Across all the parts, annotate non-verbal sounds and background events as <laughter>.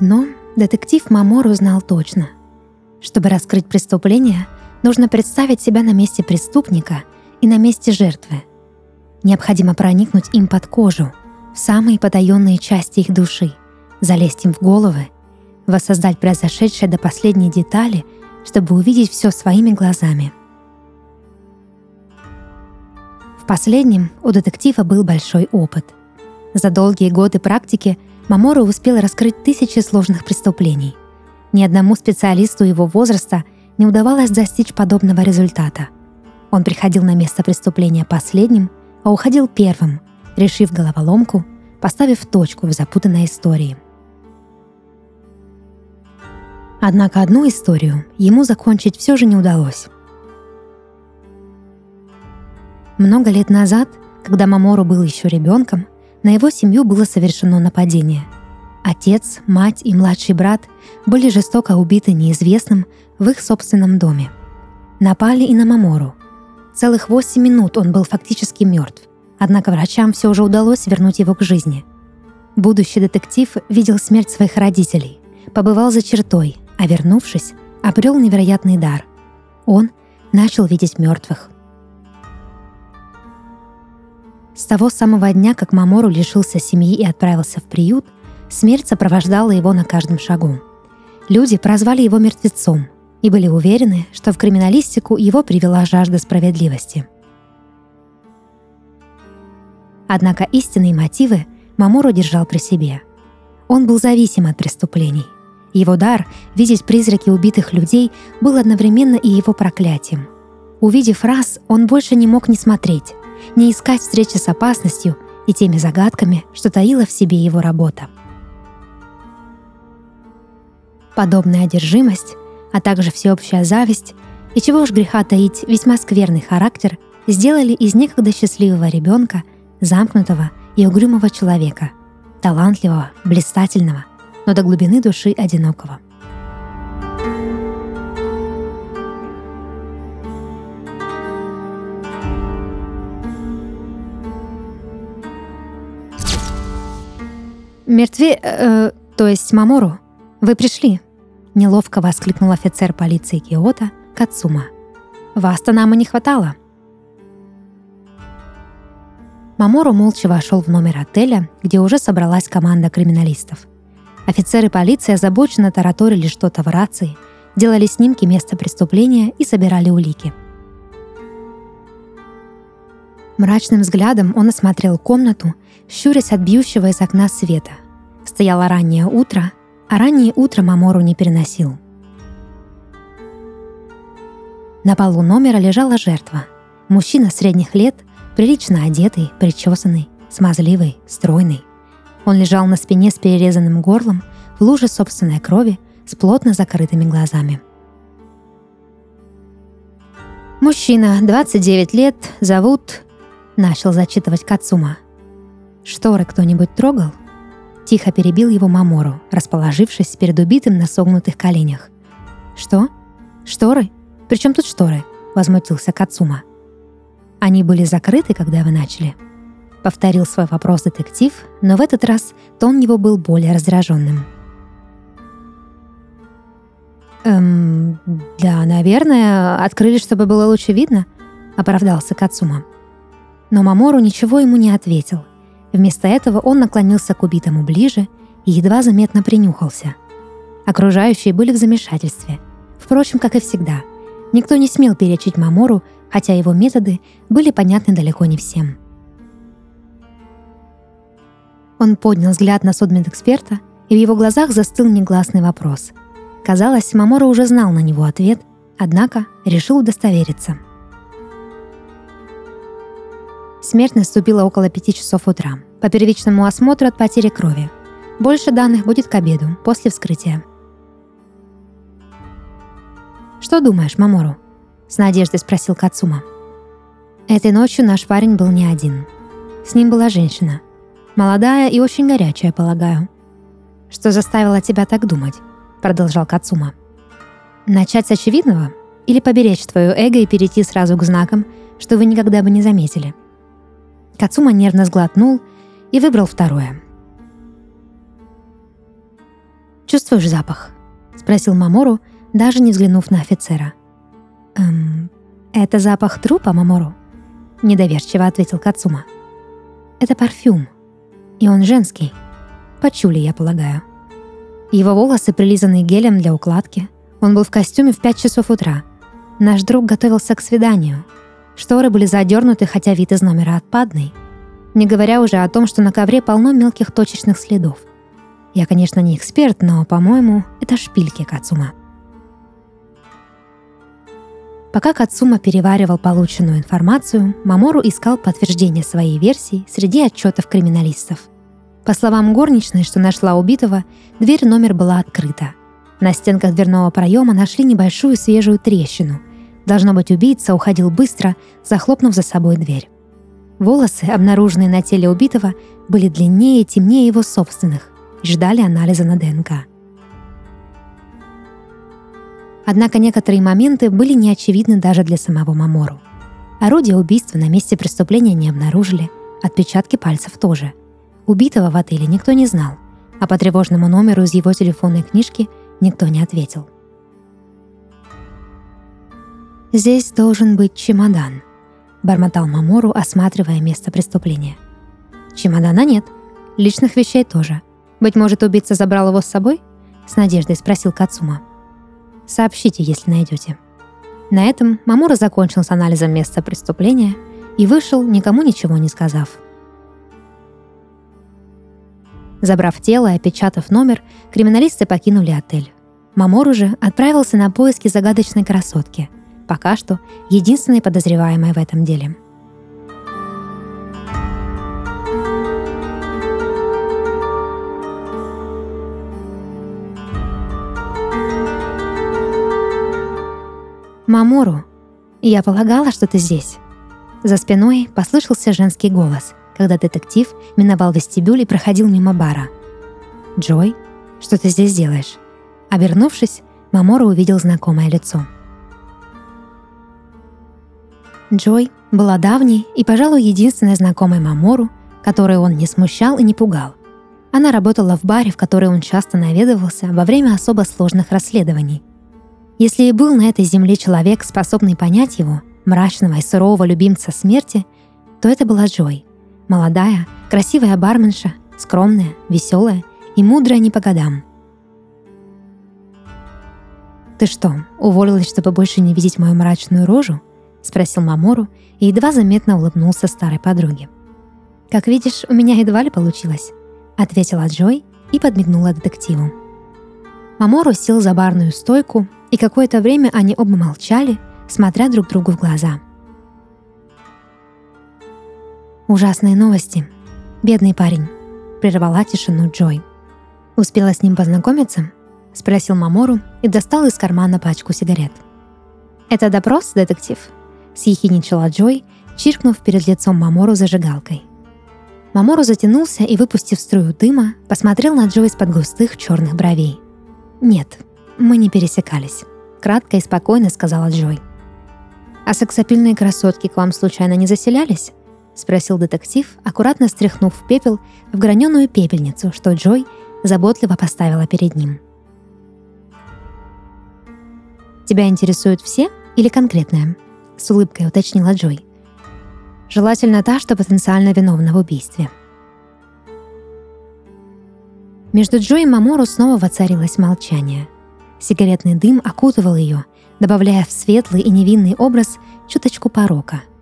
Одно детектив Мамору знал точно. Чтобы раскрыть преступление, нужно представить себя на месте преступника и на месте жертвы. Необходимо проникнуть им под кожу, в самые потаенные части их души, залезть им в головы, воссоздать произошедшее до последней детали, чтобы увидеть все своими глазами. В последнем у детектива был большой опыт. За долгие годы практики Мамору успел раскрыть тысячи сложных преступлений. Ни одному специалисту его возраста не удавалось достичь подобного результата. Он приходил на место преступления последним, а уходил первым, решив головоломку, поставив точку в запутанной истории. Однако одну историю ему закончить все же не удалось. Много лет назад, когда Мамору был еще ребенком, на его семью было совершено нападение. Отец, мать и младший брат были жестоко убиты неизвестным в их собственном доме. Напали и на Мамору. Целых восемь минут он был фактически мертв, однако врачам все же удалось вернуть его к жизни. Будущий детектив видел смерть своих родителей, побывал за чертой, а вернувшись, обрел невероятный дар. Он начал видеть мертвых – С того самого дня, как Мамору лишился семьи и отправился в приют, смерть сопровождала его на каждом шагу. Люди прозвали его мертвецом и были уверены, что в криминалистику его привела жажда справедливости. Однако истинные мотивы Мамору держал при себе. Он был зависим от преступлений. Его дар видеть призраки убитых людей был одновременно и его проклятием. Увидев раз, он больше не мог не смотреть, не искать встречи с опасностью и теми загадками, что таила в себе его работа. Подобная одержимость, а также всеобщая зависть и чего уж греха таить весьма скверный характер сделали из некогда счастливого ребенка замкнутого и угрюмого человека, талантливого, блистательного, но до глубины души одинокого – «Мертве... Э, то есть Мамору, вы пришли?» Неловко воскликнул офицер полиции Киота Кацума. «Вас-то нам и не хватало». Мамору молча вошел в номер отеля, где уже собралась команда криминалистов. Офицеры полиции озабоченно тараторили что-то в рации, делали снимки места преступления и собирали улики. Мрачным взглядом он осмотрел комнату, щурясь от бьющего из окна света – Стояло раннее утро, а раннее утро Мамору не переносил. На полу номера лежала жертва. Мужчина средних лет, прилично одетый, причесанный, смазливый, стройный. Он лежал на спине с перерезанным горлом, в луже собственной крови, с плотно закрытыми глазами. «Мужчина, 29 лет, зовут...» — начал зачитывать Кацума. «Шторы кто-нибудь трогал?» Тихо перебил его Мамору, расположившись перед убитым на согнутых коленях. «Что? Шторы? Причем тут шторы?» — возмутился Кацума. «Они были закрыты, когда вы начали?» Повторил свой вопрос детектив, но в этот раз тон его был более раздраженным. «Эм, да, наверное, открыли, чтобы было лучше видно», — оправдался Кацума. Но Мамору ничего ему не ответил, Вместо этого он наклонился к убитому ближе и едва заметно принюхался. Окружающие были в замешательстве. Впрочем, как и всегда. Никто не смел перечить Мамору, хотя его методы были понятны далеко не всем. Он поднял взгляд на судмедэксперта, и в его глазах застыл негласный вопрос. Казалось, Мамора уже знал на него ответ, однако решил удостовериться – Смерть наступила около пяти часов утра. По первичному осмотру от потери крови. Больше данных будет к обеду, после вскрытия. «Что думаешь, Мамору?» — с надеждой спросил Кацума. Этой ночью наш парень был не один. С ним была женщина. Молодая и очень горячая, полагаю. «Что заставило тебя так думать?» — продолжал Кацума. «Начать с очевидного? Или поберечь твое эго и перейти сразу к знакам, что вы никогда бы не заметили?» Кацума нервно сглотнул и выбрал второе. «Чувствуешь запах?» — спросил Мамору, даже не взглянув на офицера. «Эм, это запах трупа, Мамору?» — недоверчиво ответил Кацума. «Это парфюм, и он женский. Почули, я полагаю». Его волосы прилизаны гелем для укладки. Он был в костюме в 5 часов утра. Наш друг готовился к свиданию. Шторы были задернуты, хотя вид из номера отпадный. Не говоря уже о том, что на ковре полно мелких точечных следов. Я, конечно, не эксперт, но, по-моему, это шпильки Кацума. Пока Кацума переваривал полученную информацию, Мамору искал подтверждение своей версии среди отчетов криминалистов – по словам горничной, что нашла убитого, дверь номер была открыта. На стенках дверного проема нашли небольшую свежую трещину. Должно быть, убийца уходил быстро, захлопнув за собой дверь. Волосы, обнаруженные на теле убитого, были длиннее и темнее его собственных и ждали анализа на ДНК. Однако некоторые моменты были неочевидны даже для самого Мамору. Орудие убийства на месте преступления не обнаружили, отпечатки пальцев тоже – Убитого в отеле никто не знал, а по тревожному номеру из его телефонной книжки никто не ответил. «Здесь должен быть чемодан», — бормотал Мамору, осматривая место преступления. «Чемодана нет. Личных вещей тоже. Быть может, убийца забрал его с собой?» — с надеждой спросил Кацума. «Сообщите, если найдете». На этом Мамура закончил с анализом места преступления и вышел, никому ничего не сказав — Забрав тело и опечатав номер, криминалисты покинули отель. Мамор уже отправился на поиски загадочной красотки, пока что единственной подозреваемой в этом деле. «Мамору, я полагала, что ты здесь». За спиной послышался женский голос, когда детектив миновал вестибюль и проходил мимо бара. «Джой, что ты здесь делаешь?» Обернувшись, Мамора увидел знакомое лицо. Джой была давней и, пожалуй, единственной знакомой Мамору, которую он не смущал и не пугал. Она работала в баре, в который он часто наведывался во время особо сложных расследований. Если и был на этой земле человек, способный понять его, мрачного и сурового любимца смерти, то это была Джой. Молодая, красивая барменша, скромная, веселая и мудрая не по годам. «Ты что, уволилась, чтобы больше не видеть мою мрачную рожу?» — спросил Мамору и едва заметно улыбнулся старой подруге. «Как видишь, у меня едва ли получилось», — ответила Джой и подмигнула детективу. Мамору сел за барную стойку, и какое-то время они оба молчали, смотря друг другу в глаза — Ужасные новости. Бедный парень. Прервала тишину Джой. Успела с ним познакомиться? Спросил Мамору и достал из кармана пачку сигарет. «Это допрос, детектив?» Съехиничала Джой, чиркнув перед лицом Мамору зажигалкой. Мамору затянулся и, выпустив струю дыма, посмотрел на Джой из-под густых черных бровей. «Нет, мы не пересекались», — кратко и спокойно сказала Джой. «А сексапильные красотки к вам случайно не заселялись?» — спросил детектив, аккуратно стряхнув пепел в граненую пепельницу, что Джой заботливо поставила перед ним. «Тебя интересуют все или конкретное?» — с улыбкой уточнила Джой. «Желательно та, что потенциально виновна в убийстве». Между Джой и Мамору снова воцарилось молчание. Сигаретный дым окутывал ее, добавляя в светлый и невинный образ чуточку порока —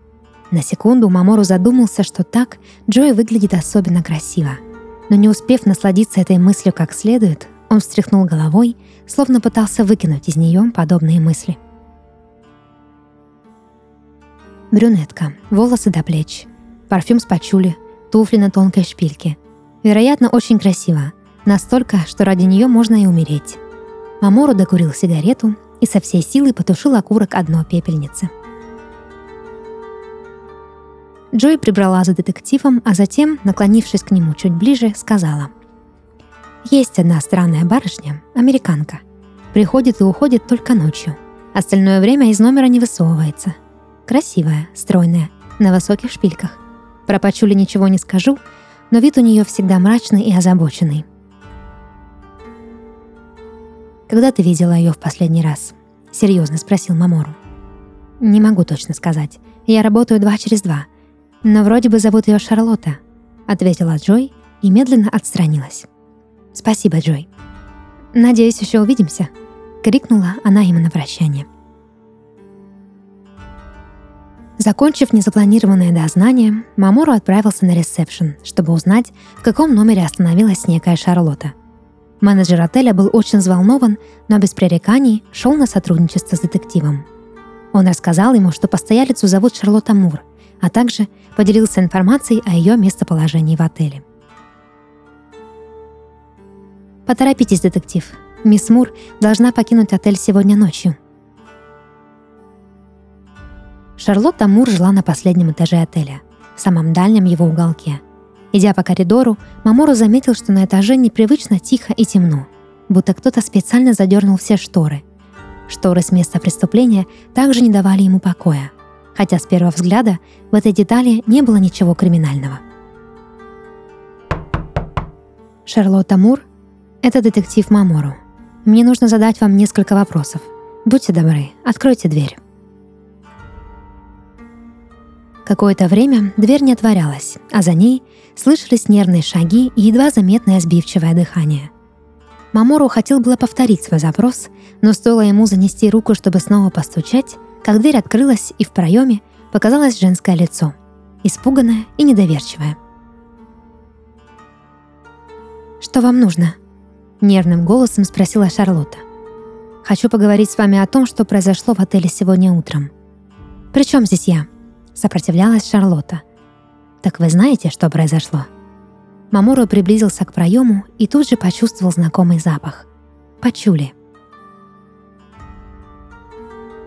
на секунду Мамору задумался, что так Джой выглядит особенно красиво. Но не успев насладиться этой мыслью как следует, он встряхнул головой, словно пытался выкинуть из нее подобные мысли. Брюнетка, волосы до плеч, парфюм с пачули, туфли на тонкой шпильке. Вероятно, очень красиво, настолько, что ради нее можно и умереть. Мамору докурил сигарету и со всей силы потушил окурок одной пепельницы – Джой прибрала за детективом, а затем, наклонившись к нему чуть ближе, сказала. «Есть одна странная барышня, американка. Приходит и уходит только ночью. Остальное время из номера не высовывается. Красивая, стройная, на высоких шпильках. Про Пачули ничего не скажу, но вид у нее всегда мрачный и озабоченный. когда ты видела ее в последний раз?» — серьезно спросил Мамору. «Не могу точно сказать. Я работаю два через два. Но вроде бы зовут ее Шарлотта», — ответила Джой и медленно отстранилась. «Спасибо, Джой. Надеюсь, еще увидимся», — крикнула она ему на прощание. Закончив незапланированное дознание, Мамору отправился на ресепшн, чтобы узнать, в каком номере остановилась некая Шарлотта. Менеджер отеля был очень взволнован, но без пререканий шел на сотрудничество с детективом. Он рассказал ему, что постоялицу зовут Шарлотта Мур, а также поделился информацией о ее местоположении в отеле. «Поторопитесь, детектив. Мисс Мур должна покинуть отель сегодня ночью», Шарлотта Мур жила на последнем этаже отеля, в самом дальнем его уголке. Идя по коридору, Мамору заметил, что на этаже непривычно тихо и темно, будто кто-то специально задернул все шторы. Шторы с места преступления также не давали ему покоя, хотя с первого взгляда в этой детали не было ничего криминального. Шарлотта Мур — это детектив Мамору. Мне нужно задать вам несколько вопросов. Будьте добры, откройте дверь. Какое-то время дверь не отворялась, а за ней слышались нервные шаги и едва заметное сбивчивое дыхание. Мамору хотел было повторить свой запрос, но стоило ему занести руку, чтобы снова постучать, как дверь открылась и в проеме показалось женское лицо, испуганное и недоверчивое. «Что вам нужно?» — нервным голосом спросила Шарлотта. «Хочу поговорить с вами о том, что произошло в отеле сегодня утром. При чем здесь я?» Сопротивлялась Шарлотта. «Так вы знаете, что произошло?» Мамору приблизился к проему и тут же почувствовал знакомый запах. Почули.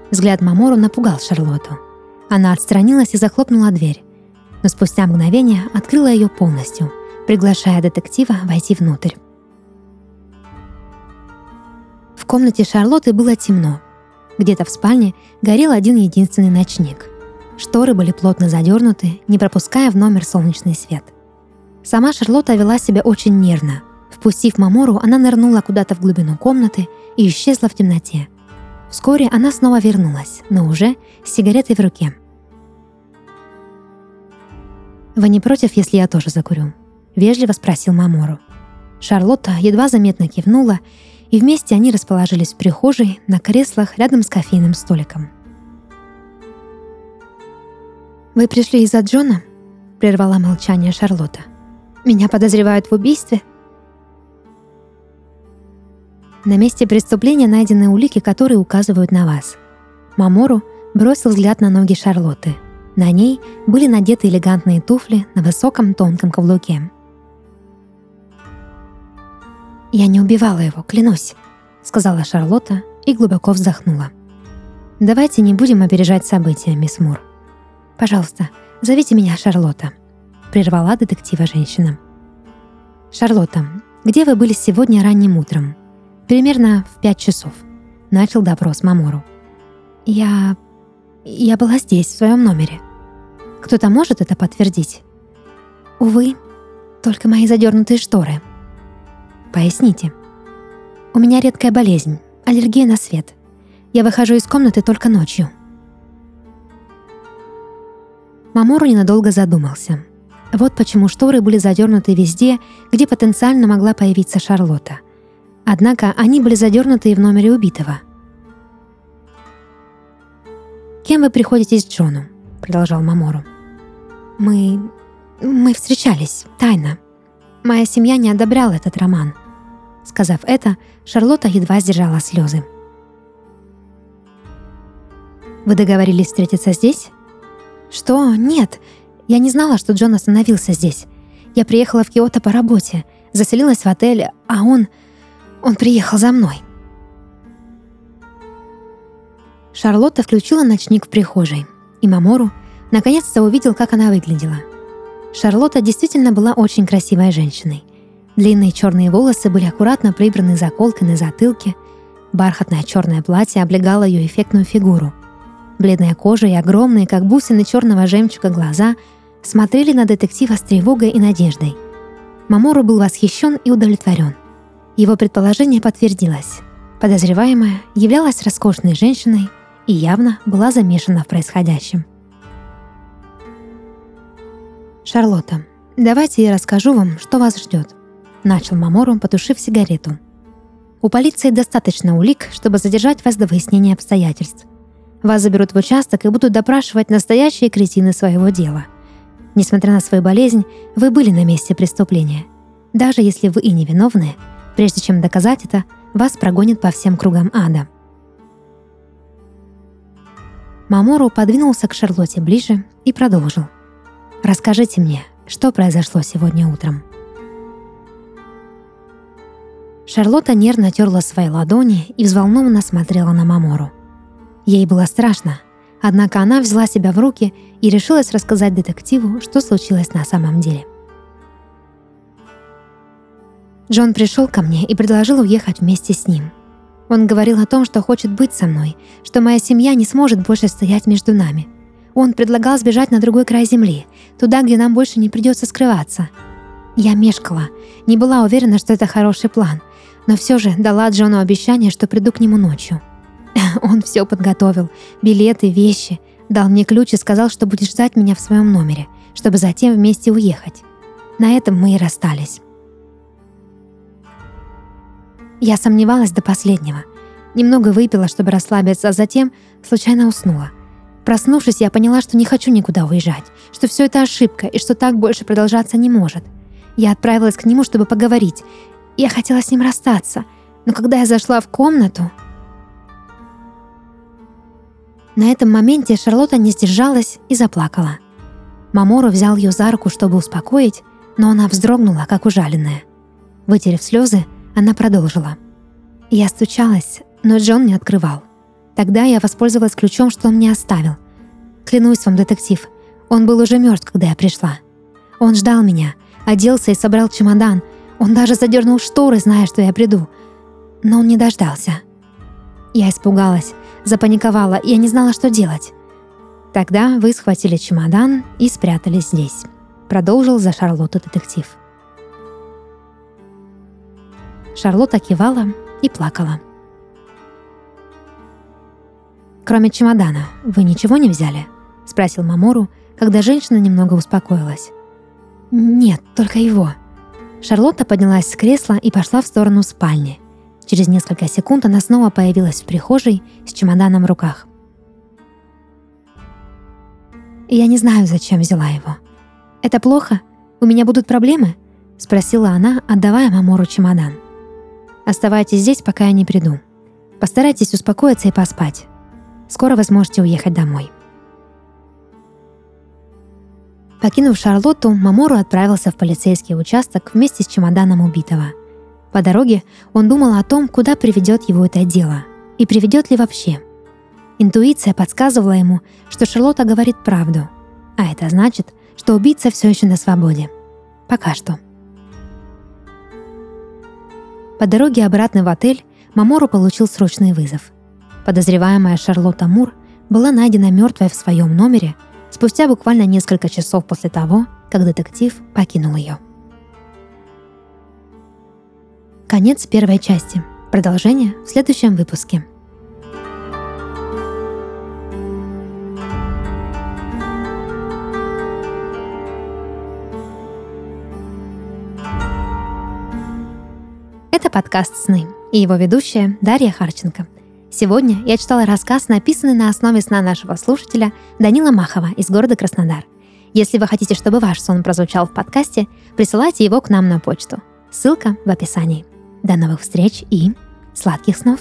Взгляд Мамору напугал Шарлотту. Она отстранилась и захлопнула дверь, но спустя мгновение открыла ее полностью, приглашая детектива войти внутрь. В комнате Шарлотты было темно. Где-то в спальне горел один единственный ночник — Шторы были плотно задернуты, не пропуская в номер солнечный свет. Сама Шарлотта вела себя очень нервно. Впустив Мамору, она нырнула куда-то в глубину комнаты и исчезла в темноте. Вскоре она снова вернулась, но уже с сигаретой в руке. «Вы не против, если я тоже закурю?» — вежливо спросил Мамору. Шарлотта едва заметно кивнула, и вместе они расположились в прихожей на креслах рядом с кофейным столиком. «Вы пришли из-за Джона?» — прервала молчание Шарлотта. «Меня подозревают в убийстве?» На месте преступления найдены улики, которые указывают на вас. Мамору бросил взгляд на ноги Шарлотты. На ней были надеты элегантные туфли на высоком тонком каблуке. «Я не убивала его, клянусь», — сказала Шарлотта и глубоко вздохнула. «Давайте не будем опережать события, мисс Мур. «Пожалуйста, зовите меня Шарлотта», — прервала детектива женщина. «Шарлотта, где вы были сегодня ранним утром?» «Примерно в пять часов», — начал допрос Мамору. «Я... я была здесь, в своем номере. Кто-то может это подтвердить?» «Увы, только мои задернутые шторы». «Поясните». «У меня редкая болезнь, аллергия на свет. Я выхожу из комнаты только ночью», Мамору ненадолго задумался. Вот почему шторы были задернуты везде, где потенциально могла появиться Шарлотта. Однако они были задернуты и в номере убитого. «Кем вы приходите с Джону?» — продолжал Мамору. «Мы... мы встречались, тайно. Моя семья не одобряла этот роман». Сказав это, Шарлотта едва сдержала слезы. «Вы договорились встретиться здесь?» «Что? Нет. Я не знала, что Джон остановился здесь. Я приехала в Киото по работе, заселилась в отель, а он... он приехал за мной». Шарлотта включила ночник в прихожей, и Мамору наконец-то увидел, как она выглядела. Шарлотта действительно была очень красивой женщиной. Длинные черные волосы были аккуратно прибраны заколкой на затылке, бархатное черное платье облегало ее эффектную фигуру, Бледная кожа и огромные, как бусины черного жемчуга, глаза смотрели на детектива с тревогой и надеждой. Мамору был восхищен и удовлетворен. Его предположение подтвердилось. Подозреваемая являлась роскошной женщиной и явно была замешана в происходящем. «Шарлотта, давайте я расскажу вам, что вас ждет», — начал Мамору, потушив сигарету. «У полиции достаточно улик, чтобы задержать вас до выяснения обстоятельств. Вас заберут в участок и будут допрашивать настоящие кретины своего дела. Несмотря на свою болезнь, вы были на месте преступления. Даже если вы и невиновны, прежде чем доказать это, вас прогонят по всем кругам ада. Мамору подвинулся к Шарлотте ближе и продолжил. «Расскажите мне, что произошло сегодня утром?» Шарлотта нервно терла свои ладони и взволнованно смотрела на Мамору. Ей было страшно, однако она взяла себя в руки и решилась рассказать детективу, что случилось на самом деле. Джон пришел ко мне и предложил уехать вместе с ним. Он говорил о том, что хочет быть со мной, что моя семья не сможет больше стоять между нами. Он предлагал сбежать на другой край земли, туда, где нам больше не придется скрываться. Я мешкала, не была уверена, что это хороший план, но все же дала Джону обещание, что приду к нему ночью. <laughs> Он все подготовил, билеты, вещи, дал мне ключ и сказал, что будет ждать меня в своем номере, чтобы затем вместе уехать. На этом мы и расстались. Я сомневалась до последнего. Немного выпила, чтобы расслабиться, а затем случайно уснула. Проснувшись, я поняла, что не хочу никуда уезжать, что все это ошибка и что так больше продолжаться не может. Я отправилась к нему, чтобы поговорить. Я хотела с ним расстаться, но когда я зашла в комнату... На этом моменте Шарлотта не сдержалась и заплакала. Мамору взял ее за руку, чтобы успокоить, но она вздрогнула, как ужаленная. Вытерев слезы, она продолжила. Я стучалась, но Джон не открывал. Тогда я воспользовалась ключом, что он мне оставил. Клянусь вам, детектив, он был уже мертв, когда я пришла. Он ждал меня, оделся и собрал чемодан. Он даже задернул шторы, зная, что я приду. Но он не дождался. Я испугалась, запаниковала, и я не знала, что делать. Тогда вы схватили чемодан и спрятались здесь. Продолжил за Шарлотту детектив. Шарлотта кивала и плакала. «Кроме чемодана, вы ничего не взяли?» — спросил Мамору, когда женщина немного успокоилась. «Нет, только его». Шарлотта поднялась с кресла и пошла в сторону спальни. Через несколько секунд она снова появилась в прихожей с чемоданом в руках. «Я не знаю, зачем взяла его. Это плохо? У меня будут проблемы?» — спросила она, отдавая Мамору чемодан. Оставайтесь здесь, пока я не приду. Постарайтесь успокоиться и поспать. Скоро вы сможете уехать домой. Покинув Шарлотту, Мамору отправился в полицейский участок вместе с чемоданом убитого. По дороге он думал о том, куда приведет его это дело, и приведет ли вообще. Интуиция подсказывала ему, что Шарлотта говорит правду, а это значит, что убийца все еще на свободе. Пока что. По дороге обратно в отель Мамору получил срочный вызов. Подозреваемая Шарлотта Мур была найдена мертвой в своем номере спустя буквально несколько часов после того, как детектив покинул ее. Конец первой части. Продолжение в следующем выпуске. Это подкаст «Сны» и его ведущая Дарья Харченко. Сегодня я читала рассказ, написанный на основе сна нашего слушателя Данила Махова из города Краснодар. Если вы хотите, чтобы ваш сон прозвучал в подкасте, присылайте его к нам на почту. Ссылка в описании. До новых встреч и сладких снов!